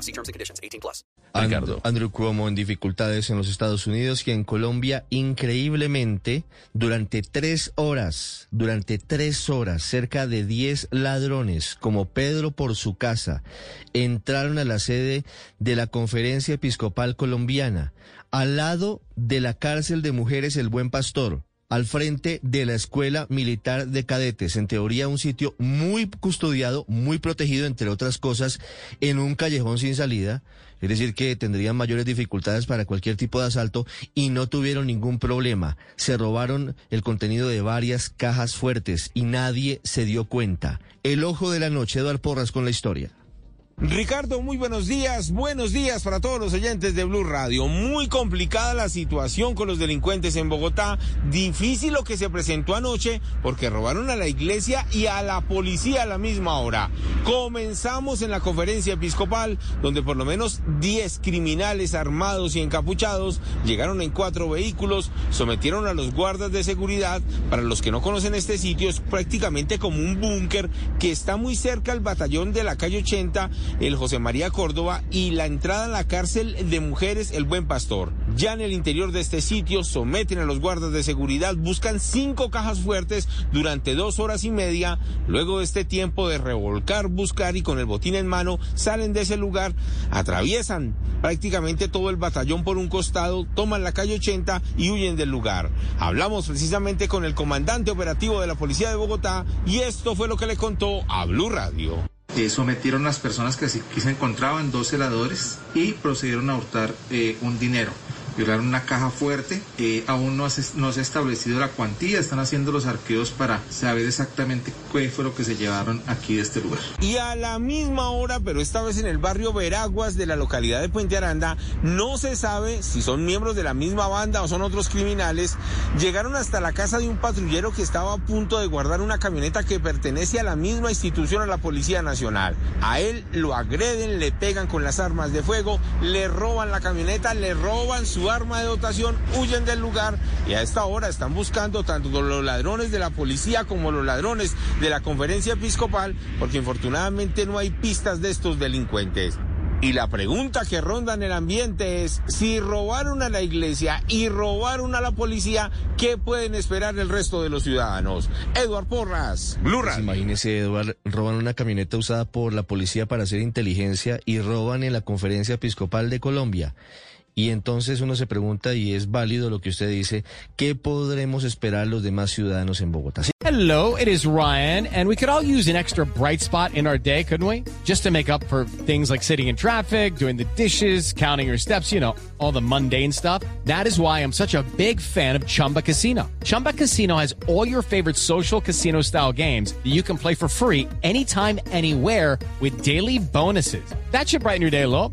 law. See terms and conditions. 18 plus. Andrew, Andrew Cuomo en dificultades en los Estados Unidos y en Colombia, increíblemente, durante tres horas, durante tres horas, cerca de diez ladrones, como Pedro por su casa, entraron a la sede de la Conferencia Episcopal Colombiana, al lado de la cárcel de mujeres El Buen Pastor al frente de la Escuela Militar de Cadetes, en teoría un sitio muy custodiado, muy protegido, entre otras cosas, en un callejón sin salida, es decir, que tendrían mayores dificultades para cualquier tipo de asalto y no tuvieron ningún problema. Se robaron el contenido de varias cajas fuertes y nadie se dio cuenta. El ojo de la noche, Eduardo Porras con la historia. Ricardo, muy buenos días. Buenos días para todos los oyentes de Blue Radio. Muy complicada la situación con los delincuentes en Bogotá. Difícil lo que se presentó anoche porque robaron a la iglesia y a la policía a la misma hora. Comenzamos en la conferencia episcopal donde por lo menos 10 criminales armados y encapuchados llegaron en cuatro vehículos, sometieron a los guardas de seguridad. Para los que no conocen este sitio es prácticamente como un búnker que está muy cerca al batallón de la calle 80 el José María Córdoba y la entrada a la cárcel de mujeres El Buen Pastor. Ya en el interior de este sitio someten a los guardas de seguridad, buscan cinco cajas fuertes durante dos horas y media. Luego de este tiempo de revolcar, buscar y con el botín en mano, salen de ese lugar, atraviesan prácticamente todo el batallón por un costado, toman la calle 80 y huyen del lugar. Hablamos precisamente con el comandante operativo de la Policía de Bogotá y esto fue lo que le contó a Blue Radio. Eh, sometieron las personas que, se encontraban, dos celadores, y procedieron a hurtar eh, un dinero violaron una caja fuerte. Eh, aún no, no se ha establecido la cuantía, están haciendo los arqueos para saber exactamente qué fue lo que se llevaron aquí de este lugar. Y a la misma hora, pero esta vez en el barrio Veraguas de la localidad de Puente Aranda, no se sabe si son miembros de la misma banda o son otros criminales, llegaron hasta la casa de un patrullero que estaba a punto de guardar una camioneta que pertenece a la misma institución, a la Policía Nacional. A él lo agreden, le pegan con las armas de fuego, le roban la camioneta, le roban su arma de dotación, huyen del lugar y a esta hora están buscando tanto los ladrones de la policía como los ladrones de la conferencia episcopal, porque infortunadamente no hay pistas de estos delincuentes. Y la pregunta que ronda en el ambiente es, si robaron a la iglesia y robaron a la policía, ¿qué pueden esperar el resto de los ciudadanos? Eduard Porras, Blue pues imagínese, Eduard, roban una camioneta usada por la policía para hacer inteligencia y roban en la conferencia episcopal de Colombia. Y entonces uno se pregunta, y es válido lo que usted dice, ¿qué podremos esperar los demás ciudadanos en Bogotá? Hello, it is Ryan, and we could all use an extra bright spot in our day, couldn't we? Just to make up for things like sitting in traffic, doing the dishes, counting your steps, you know, all the mundane stuff. That is why I'm such a big fan of Chumba Casino. Chumba Casino has all your favorite social casino style games that you can play for free anytime, anywhere with daily bonuses. That should brighten your day a little.